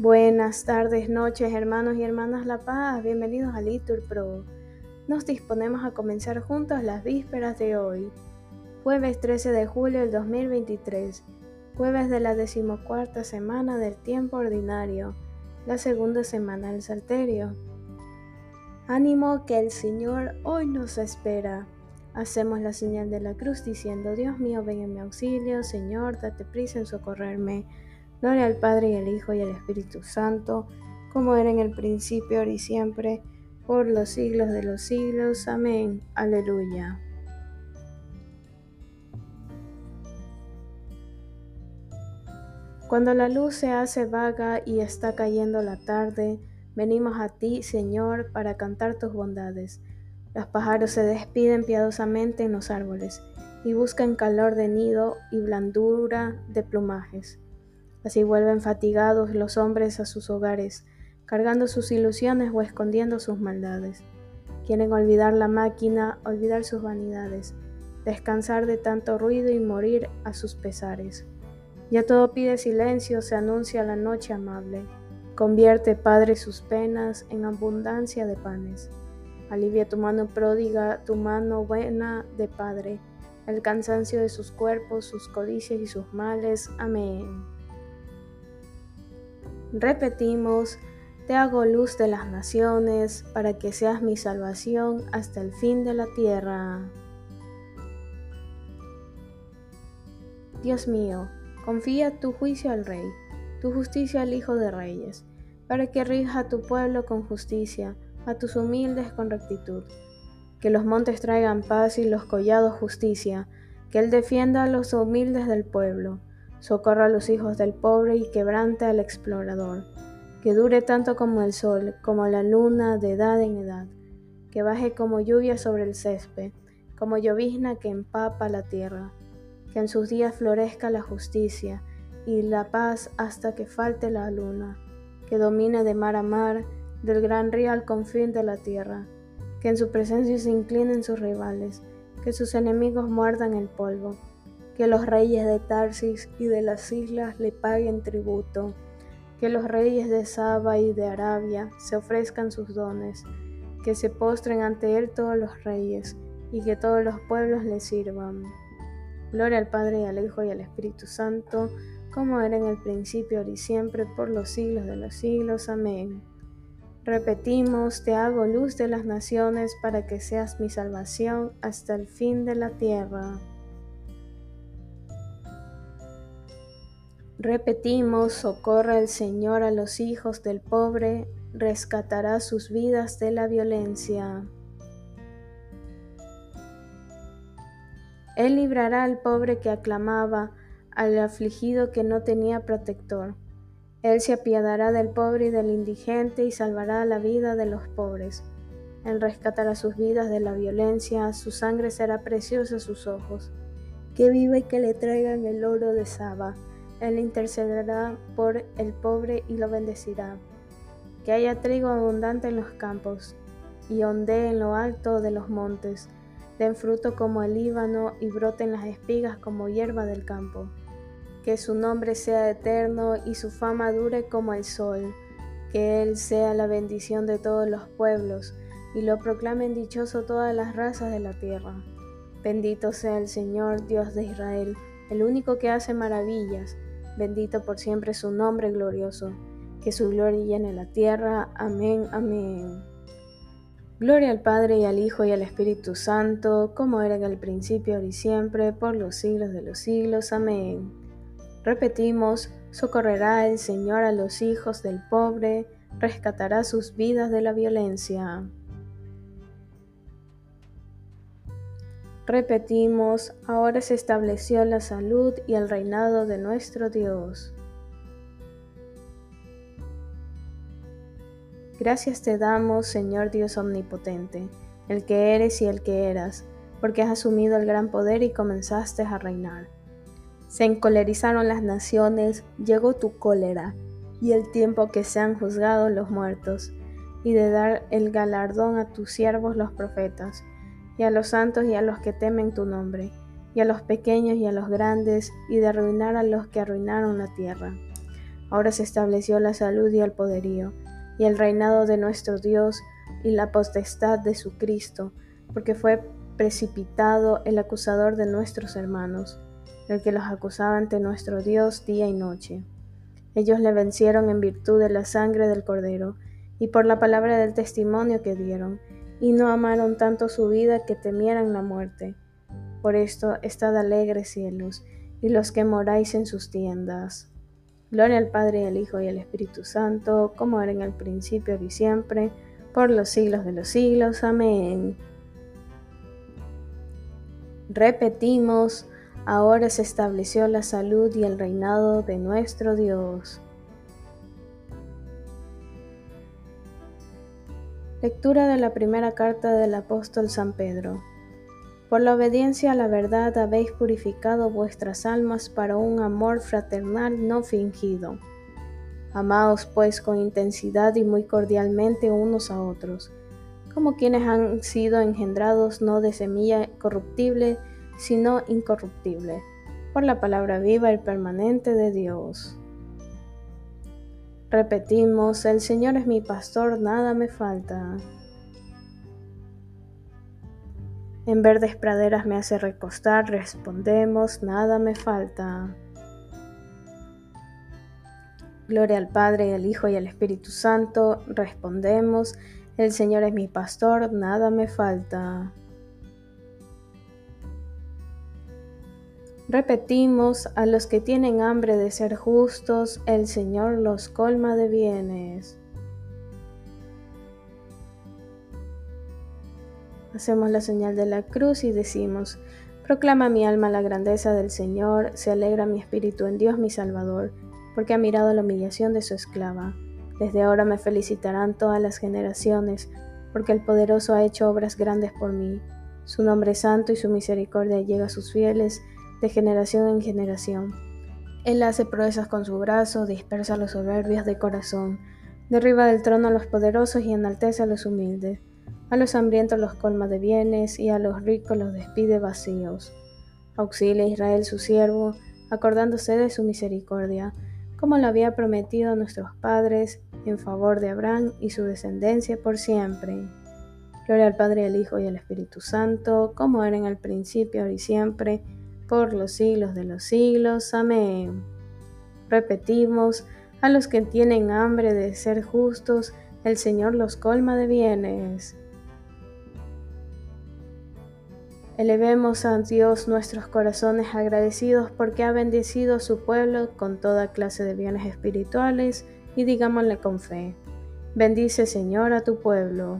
Buenas tardes, noches, hermanos y hermanas La Paz. Bienvenidos a Litur Pro. Nos disponemos a comenzar juntos las vísperas de hoy, jueves 13 de julio del 2023, jueves de la decimocuarta semana del tiempo ordinario, la segunda semana del Salterio. Ánimo que el Señor hoy nos espera. Hacemos la señal de la cruz diciendo, Dios mío, ven en mi auxilio, Señor, date prisa en socorrerme. Gloria al Padre y al Hijo y al Espíritu Santo, como era en el principio, ahora y siempre, por los siglos de los siglos. Amén. Aleluya. Cuando la luz se hace vaga y está cayendo la tarde, venimos a ti, Señor, para cantar tus bondades. Los pájaros se despiden piadosamente en los árboles y buscan calor de nido y blandura de plumajes. Así vuelven fatigados los hombres a sus hogares, cargando sus ilusiones o escondiendo sus maldades. Quieren olvidar la máquina, olvidar sus vanidades, descansar de tanto ruido y morir a sus pesares. Ya todo pide silencio, se anuncia la noche amable. Convierte, Padre, sus penas en abundancia de panes. Alivia tu mano pródiga, tu mano buena de Padre, el cansancio de sus cuerpos, sus codicias y sus males. Amén. Repetimos, te hago luz de las naciones, para que seas mi salvación hasta el fin de la tierra. Dios mío, confía tu juicio al Rey, tu justicia al Hijo de Reyes, para que rija a tu pueblo con justicia, a tus humildes con rectitud. Que los montes traigan paz y los collados justicia, que Él defienda a los humildes del pueblo socorra a los hijos del pobre y quebrante al explorador, que dure tanto como el sol, como la luna de edad en edad, que baje como lluvia sobre el césped, como llovizna que empapa la tierra, que en sus días florezca la justicia y la paz hasta que falte la luna, que domine de mar a mar, del gran río al confín de la tierra, que en su presencia se inclinen sus rivales, que sus enemigos muerdan el polvo que los reyes de Tarsis y de las islas le paguen tributo, que los reyes de Saba y de Arabia se ofrezcan sus dones, que se postren ante él todos los reyes, y que todos los pueblos le sirvan. Gloria al Padre y al Hijo y al Espíritu Santo, como era en el principio, ahora y siempre, por los siglos de los siglos. Amén. Repetimos, te hago luz de las naciones para que seas mi salvación hasta el fin de la tierra. Repetimos, socorra el Señor a los hijos del pobre, rescatará sus vidas de la violencia. Él librará al pobre que aclamaba, al afligido que no tenía protector. Él se apiadará del pobre y del indigente y salvará la vida de los pobres. Él rescatará sus vidas de la violencia, su sangre será preciosa a sus ojos. Que viva y que le traigan el oro de Saba él intercederá por el pobre y lo bendecirá. Que haya trigo abundante en los campos y ondee en lo alto de los montes. Den fruto como el Líbano y broten las espigas como hierba del campo. Que su nombre sea eterno y su fama dure como el sol. Que Él sea la bendición de todos los pueblos y lo proclamen dichoso todas las razas de la tierra. Bendito sea el Señor, Dios de Israel, el único que hace maravillas Bendito por siempre su nombre glorioso, que su gloria llene la tierra. Amén, amén. Gloria al Padre y al Hijo y al Espíritu Santo, como era en el principio, ahora y siempre, por los siglos de los siglos. Amén. Repetimos, socorrerá el Señor a los hijos del pobre, rescatará sus vidas de la violencia. Repetimos, ahora se estableció la salud y el reinado de nuestro Dios. Gracias te damos, Señor Dios Omnipotente, el que eres y el que eras, porque has asumido el gran poder y comenzaste a reinar. Se encolerizaron las naciones, llegó tu cólera, y el tiempo que se han juzgado los muertos, y de dar el galardón a tus siervos los profetas y a los santos y a los que temen tu nombre, y a los pequeños y a los grandes, y de arruinar a los que arruinaron la tierra. Ahora se estableció la salud y el poderío, y el reinado de nuestro Dios y la potestad de su Cristo, porque fue precipitado el acusador de nuestros hermanos, el que los acusaba ante nuestro Dios día y noche. Ellos le vencieron en virtud de la sangre del Cordero y por la palabra del testimonio que dieron, y no amaron tanto su vida que temieran la muerte. Por esto, estad alegres cielos, y los que moráis en sus tiendas. Gloria al Padre, al Hijo, y al Espíritu Santo, como era en el principio, y siempre, por los siglos de los siglos. Amén. Repetimos, ahora se estableció la salud y el reinado de nuestro Dios. Lectura de la primera carta del apóstol San Pedro. Por la obediencia a la verdad habéis purificado vuestras almas para un amor fraternal no fingido. Amaos pues con intensidad y muy cordialmente unos a otros, como quienes han sido engendrados no de semilla corruptible, sino incorruptible, por la palabra viva y permanente de Dios. Repetimos, el Señor es mi pastor, nada me falta. En verdes praderas me hace recostar, respondemos, nada me falta. Gloria al Padre, al Hijo y al Espíritu Santo, respondemos, el Señor es mi pastor, nada me falta. Repetimos, a los que tienen hambre de ser justos, el Señor los colma de bienes. Hacemos la señal de la cruz y decimos, Proclama mi alma la grandeza del Señor, se alegra mi espíritu en Dios mi Salvador, porque ha mirado la humillación de su esclava. Desde ahora me felicitarán todas las generaciones, porque el poderoso ha hecho obras grandes por mí. Su nombre es santo y su misericordia llega a sus fieles de generación en generación. Él hace proezas con su brazo, dispersa los soberbios de corazón, derriba del trono a los poderosos y enaltece a los humildes. A los hambrientos los colma de bienes y a los ricos los despide vacíos. Auxilia a Israel su siervo, acordándose de su misericordia, como lo había prometido a nuestros padres, en favor de Abraham y su descendencia por siempre. Gloria al Padre, al Hijo y al Espíritu Santo, como era en el principio, ahora y siempre, por los siglos de los siglos. Amén. Repetimos, a los que tienen hambre de ser justos, el Señor los colma de bienes. Elevemos a Dios nuestros corazones agradecidos porque ha bendecido a su pueblo con toda clase de bienes espirituales y digámosle con fe. Bendice Señor a tu pueblo.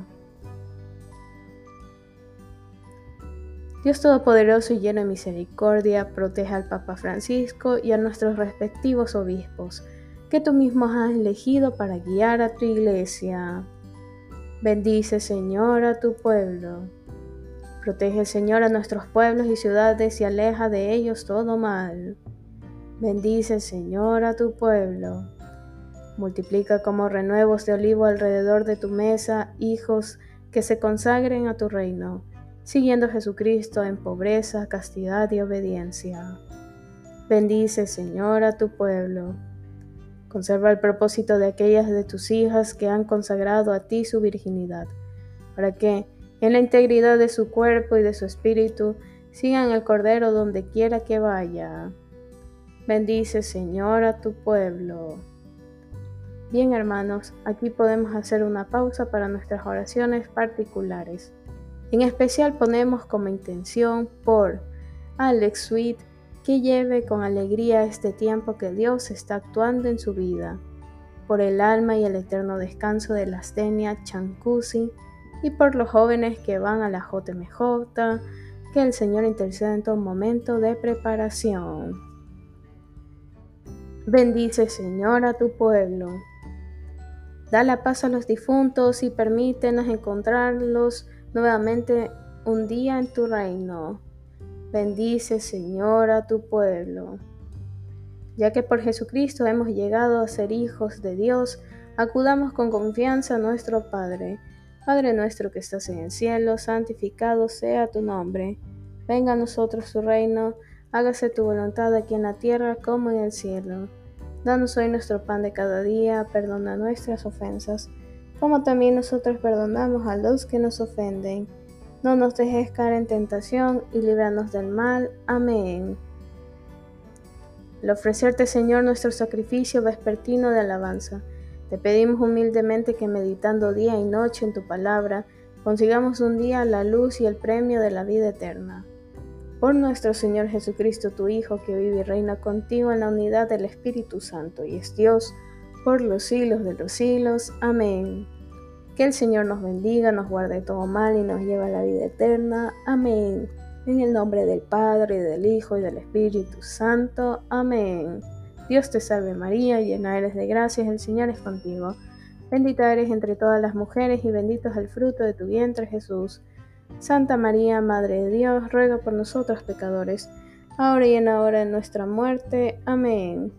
Dios Todopoderoso y lleno de misericordia, proteja al Papa Francisco y a nuestros respectivos obispos, que tú mismo has elegido para guiar a tu iglesia. Bendice Señor a tu pueblo. Protege, Señor, a nuestros pueblos y ciudades y aleja de ellos todo mal. Bendice, Señor, a tu pueblo. Multiplica como renuevos de olivo alrededor de tu mesa hijos que se consagren a tu reino, siguiendo a Jesucristo en pobreza, castidad y obediencia. Bendice, Señor, a tu pueblo. Conserva el propósito de aquellas de tus hijas que han consagrado a ti su virginidad, para que, en la integridad de su cuerpo y de su espíritu, sigan el Cordero donde quiera que vaya. Bendice, Señor, a tu pueblo. Bien, hermanos, aquí podemos hacer una pausa para nuestras oraciones particulares. En especial ponemos como intención por Alex Sweet que lleve con alegría este tiempo que Dios está actuando en su vida, por el alma y el eterno descanso de la astenia Chancusi, y por los jóvenes que van a la JMJ, que el Señor interceda en todo momento de preparación. Bendice, Señor, a tu pueblo. Da la paz a los difuntos y permítenos encontrarlos nuevamente un día en tu reino. Bendice, Señor, a tu pueblo. Ya que por Jesucristo hemos llegado a ser hijos de Dios, acudamos con confianza a nuestro Padre Padre nuestro que estás en el cielo, santificado sea tu nombre. Venga a nosotros tu reino, hágase tu voluntad aquí en la tierra como en el cielo. Danos hoy nuestro pan de cada día, perdona nuestras ofensas, como también nosotros perdonamos a los que nos ofenden. No nos dejes caer en tentación y líbranos del mal. Amén. Al ofrecerte, Señor, nuestro sacrificio vespertino de alabanza, te pedimos humildemente que meditando día y noche en tu palabra, consigamos un día la luz y el premio de la vida eterna. Por nuestro Señor Jesucristo, tu Hijo, que vive y reina contigo en la unidad del Espíritu Santo y es Dios por los siglos de los siglos. Amén. Que el Señor nos bendiga, nos guarde todo mal y nos lleve a la vida eterna. Amén. En el nombre del Padre, del Hijo y del Espíritu Santo. Amén. Dios te salve María, llena eres de gracias, el Señor es contigo. Bendita eres entre todas las mujeres y bendito es el fruto de tu vientre Jesús. Santa María, Madre de Dios, ruega por nosotros pecadores, ahora y en la hora de nuestra muerte. Amén.